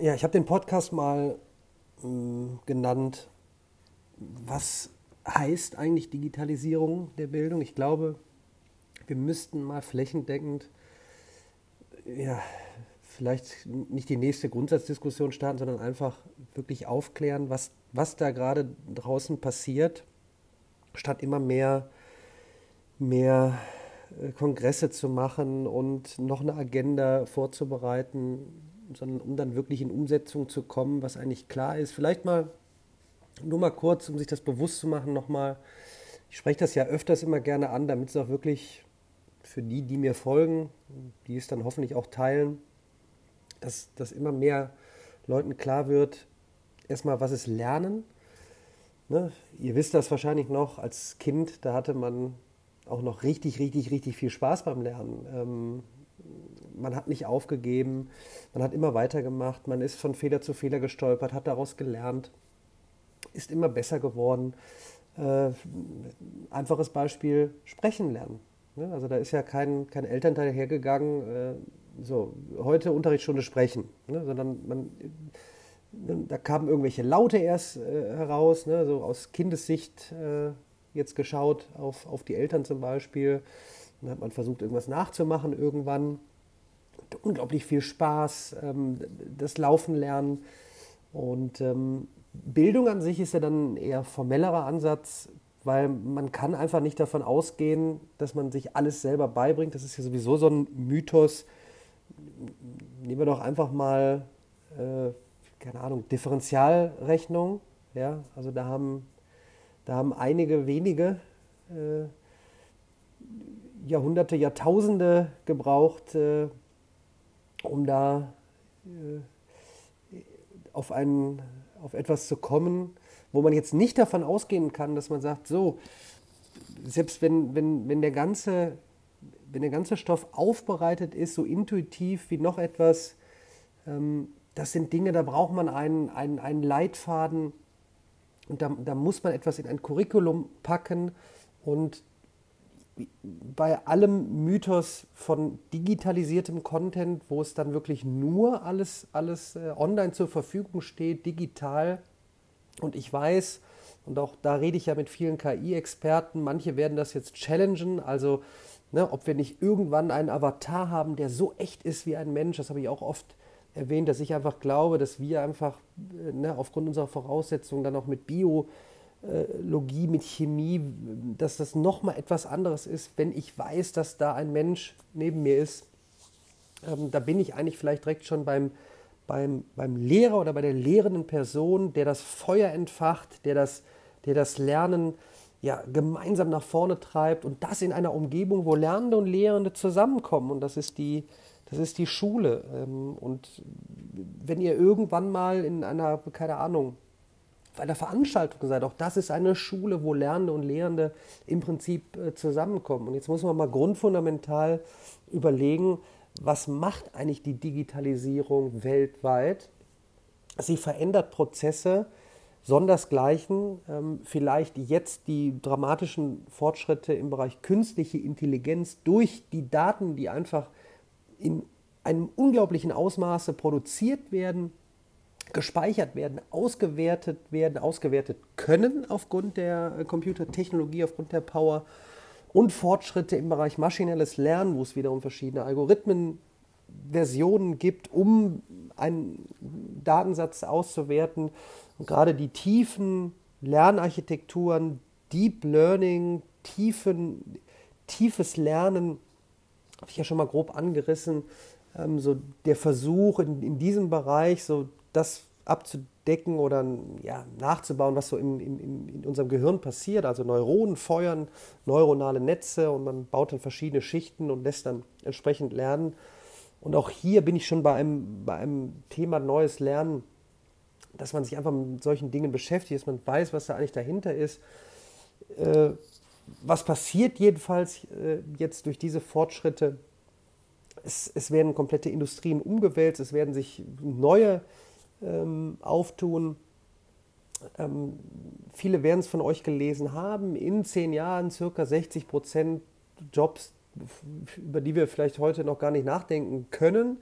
Ja, ich habe den Podcast mal mh, mm, genannt, was heißt eigentlich Digitalisierung der Bildung? Ich glaube, wir müssten mal flächendeckend, ja, vielleicht nicht die nächste Grundsatzdiskussion starten, sondern einfach wirklich aufklären, was, was da gerade draußen passiert, statt immer mehr, mehr äh, Kongresse zu machen und noch eine Agenda vorzubereiten, sondern um dann wirklich in Umsetzung zu kommen, was eigentlich klar ist. Vielleicht mal nur mal kurz, um sich das bewusst zu machen, nochmal. Ich spreche das ja öfters immer gerne an, damit es auch wirklich für die, die mir folgen, die es dann hoffentlich auch teilen, dass, dass immer mehr Leuten klar wird, erstmal, was ist Lernen? Ne? Ihr wisst das wahrscheinlich noch, als Kind, da hatte man auch noch richtig, richtig, richtig viel Spaß beim Lernen. Ähm, man hat nicht aufgegeben, man hat immer weitergemacht, man ist von Fehler zu Fehler gestolpert, hat daraus gelernt, ist immer besser geworden. Äh, einfaches Beispiel, sprechen lernen. Ne? Also da ist ja kein, kein Elternteil hergegangen, äh, so, heute Unterrichtsstunde sprechen, ne? sondern man, da kamen irgendwelche Laute erst äh, heraus, ne? so aus Kindessicht äh, jetzt geschaut auf, auf die Eltern zum Beispiel. Dann hat man versucht, irgendwas nachzumachen irgendwann. Unglaublich viel Spaß, ähm, das Laufen lernen. Und ähm, Bildung an sich ist ja dann ein eher formellerer Ansatz, weil man kann einfach nicht davon ausgehen, dass man sich alles selber beibringt. Das ist ja sowieso so ein Mythos. Nehmen wir doch einfach mal, äh, keine Ahnung, Differentialrechnung. Ja, also da haben, da haben einige wenige äh, Jahrhunderte, Jahrtausende gebraucht, äh, um da äh, auf, einen, auf etwas zu kommen, wo man jetzt nicht davon ausgehen kann, dass man sagt, so, selbst wenn, wenn, wenn, der, ganze, wenn der ganze Stoff aufbereitet ist, so intuitiv wie noch etwas, ähm, das sind Dinge, da braucht man einen, einen, einen Leitfaden und da, da muss man etwas in ein Curriculum packen und bei allem Mythos von digitalisiertem Content, wo es dann wirklich nur alles, alles äh, online zur Verfügung steht, digital. Und ich weiß, und auch da rede ich ja mit vielen KI-Experten, manche werden das jetzt challengen, also ne, ob wir nicht irgendwann einen Avatar haben, der so echt ist wie ein Mensch, das habe ich auch oft erwähnt, dass ich einfach glaube, dass wir einfach äh, ne, aufgrund unserer Voraussetzungen dann auch mit Bio Logie, mit Chemie, dass das nochmal etwas anderes ist, wenn ich weiß, dass da ein Mensch neben mir ist. Ähm, da bin ich eigentlich vielleicht direkt schon beim, beim, beim Lehrer oder bei der lehrenden Person, der das Feuer entfacht, der das, der das Lernen ja, gemeinsam nach vorne treibt und das in einer Umgebung, wo Lernende und Lehrende zusammenkommen. Und das ist die, das ist die Schule. Ähm, und wenn ihr irgendwann mal in einer, keine Ahnung, bei der Veranstaltung seid. Auch das ist eine Schule, wo Lernende und Lehrende im Prinzip äh, zusammenkommen. Und jetzt muss man mal grundfundamental überlegen, was macht eigentlich die Digitalisierung weltweit? Sie verändert Prozesse, sondersgleichen. Ähm, vielleicht jetzt die dramatischen Fortschritte im Bereich künstliche Intelligenz durch die Daten, die einfach in einem unglaublichen Ausmaße produziert werden, gespeichert werden, ausgewertet werden, ausgewertet können aufgrund der äh, Computertechnologie, aufgrund der Power und Fortschritte im Bereich maschinelles Lernen, wo es wiederum verschiedene Algorithmen, Versionen gibt, um einen Datensatz auszuwerten. Und gerade die tiefen Lernarchitekturen, Deep Learning, tiefen, tiefes Lernen, habe ich ja schon mal grob angerissen, ähm, so der Versuch in, in diesem Bereich so das abzudecken oder ja, nachzubauen, was so in, in, in unserem Gehirn passiert. Also Neuronen feuern neuronale Netze und man baut dann verschiedene Schichten und lässt dann entsprechend lernen. Und auch hier bin ich schon bei einem, bei einem Thema neues Lernen, dass man sich einfach mit solchen Dingen beschäftigt, dass man weiß, was da eigentlich dahinter ist. Äh, was passiert jedenfalls äh, jetzt durch diese Fortschritte? Es, es, werden komplette Industrien umgewälzt, es werden sich neue ähm, auftun. Ähm, viele werden es von euch gelesen haben. In zehn Jahren circa 60 Prozent Jobs, über die wir vielleicht heute noch gar nicht nachdenken können.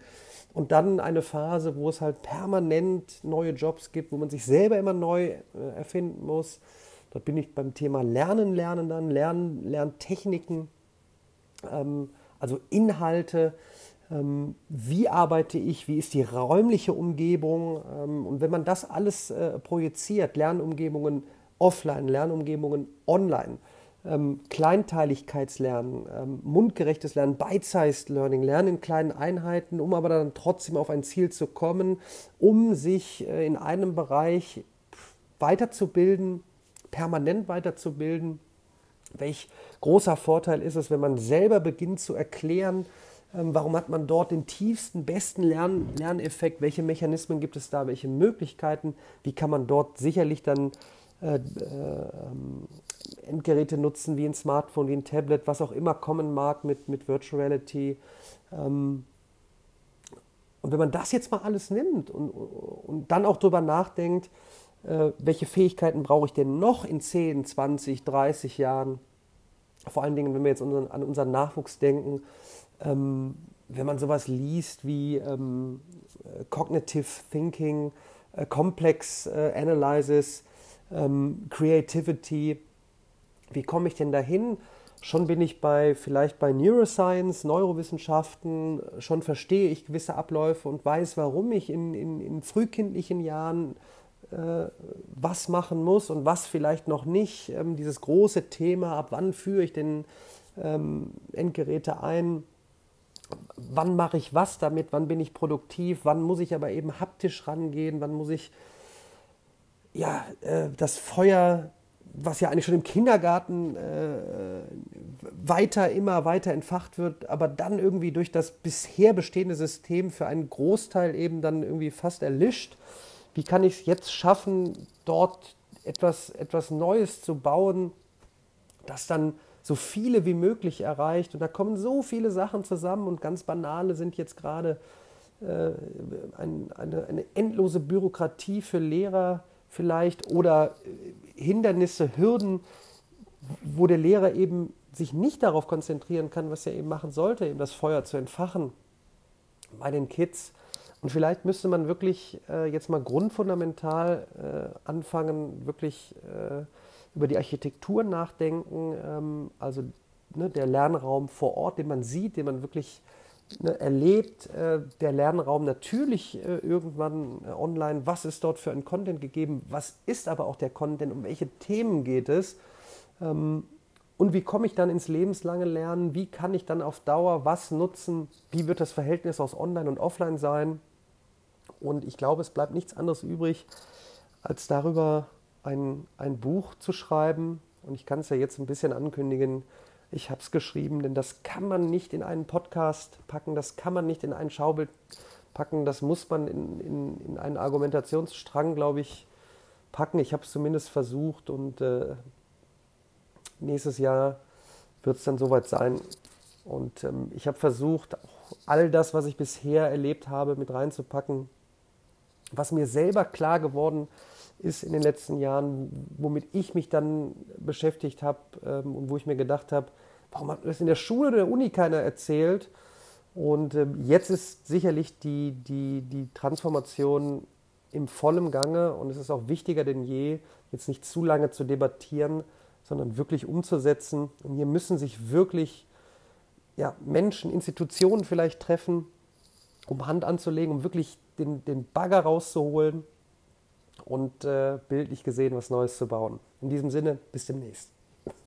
Und dann eine Phase, wo es halt permanent neue Jobs gibt, wo man sich selber immer neu äh, erfinden muss. Dort bin ich beim Thema Lernen, Lernen dann, Lernen, Lerntechniken, ähm, also Inhalte. Ähm, wie arbeite ich? Wie ist die räumliche Umgebung? Ähm, und wenn man das alles äh, projiziert, Lernumgebungen offline, Lernumgebungen online, ähm, Kleinteiligkeitslernen, mundgerechtes Lernen, Bite-Sized Learning, Lernen in kleinen Einheiten, um aber dann trotzdem auf ein Ziel zu kommen, um sich äh, in einem Bereich weiterzubilden, permanent weiterzubilden. Welch großer Vorteil ist es, wenn man selber beginnt zu erklären, warum hat man dort den tiefsten, besten Lern Lerneffekt, welche Mechanismen gibt es da, welche Möglichkeiten, wie kann man dort sicherlich dann äh, äh, Endgeräte nutzen, wie ein Smartphone, wie ein Tablet, was auch immer kommen mag mit, mit Virtual Reality. Ähm, und wenn man das jetzt mal alles nimmt und, und dann auch darüber nachdenkt, äh, welche Fähigkeiten brauche ich denn noch in 10, 20, 30 Jahren, vor allen Dingen, wenn wir jetzt unseren, an unseren Nachwuchs denken, ähm, wenn man sowas liest wie ähm, Cognitive Thinking, äh, Complex äh, Analysis, ähm, Creativity, wie komme ich denn dahin? Schon bin ich bei vielleicht bei Neuroscience, Neurowissenschaften, schon verstehe ich gewisse Abläufe und weiß, warum ich in, in, in frühkindlichen Jahren äh, was machen muss und was vielleicht noch nicht. Ähm, dieses große Thema, ab wann führe ich denn ähm, Endgeräte ein? Wann mache ich was damit? Wann bin ich produktiv? Wann muss ich aber eben haptisch rangehen? Wann muss ich ja, äh, das Feuer was ja eigentlich schon im Kindergarten äh, weiter, immer weiter entfacht wird, aber dann irgendwie durch das bisher bestehende System für einen Großteil eben dann irgendwie fast erlischt. Wie kann ich es jetzt schaffen, dort etwas, etwas Neues zu bauen, das dann so viele wie möglich erreicht? Und da kommen so viele Sachen zusammen und ganz banale sind jetzt gerade äh, ein, eine, eine endlose Bürokratie für Lehrer vielleicht oder Hindernisse, Hürden, wo der Lehrer eben sich nicht darauf konzentrieren kann, was er eben machen sollte, eben das Feuer zu entfachen bei den Kids. Und vielleicht müsste man wirklich äh, jetzt mal grundfundamental äh, anfangen, wirklich äh, über die Architektur nachdenken, ähm, also ne, der Lernraum vor Ort, den man sieht, den man wirklich ne, erlebt, äh, der Lernraum natürlich äh, irgendwann äh, online, was ist dort für ein Content gegeben, was ist aber auch der Content, um welche Themen geht es? Ähm, und wie komme ich dann ins lebenslange Lernen, wie kann ich dann auf Dauer was nutzen, wie wird das Verhältnis aus Online und Offline sein? Und ich glaube, es bleibt nichts anderes übrig, als darüber ein, ein Buch zu schreiben und ich kann es ja jetzt ein bisschen ankündigen, ich habe es geschrieben, denn das kann man nicht in einen Podcast packen, das kann man nicht in ein Schaubild packen, das muss man in, in, in einen Argumentationsstrang, glaube ich, packen. Ich habe es zumindest versucht und äh, nächstes Jahr wird es dann soweit sein. Und ähm, ich habe versucht, all das, was ich bisher erlebt habe, mit reinzupacken, was mir selber klar geworden ist in den letzten Jahren, womit ich mich dann beschäftigt habe ähm, und wo ich mir gedacht habe, warum hat das in der Schule oder der Uni keiner erzählt? Und ähm, jetzt ist sicherlich die, die, die Transformation im vollen Gange und es ist auch wichtiger denn je, jetzt nicht zu lange zu debattieren, sondern wirklich umzusetzen. Und hier müssen sich wirklich ja, Menschen, Institutionen vielleicht treffen, um Hand anzulegen, um wirklich den, den Bagger rauszuholen und äh, bildlich gesehen was Neues zu bauen. In diesem Sinne, bis demnächst.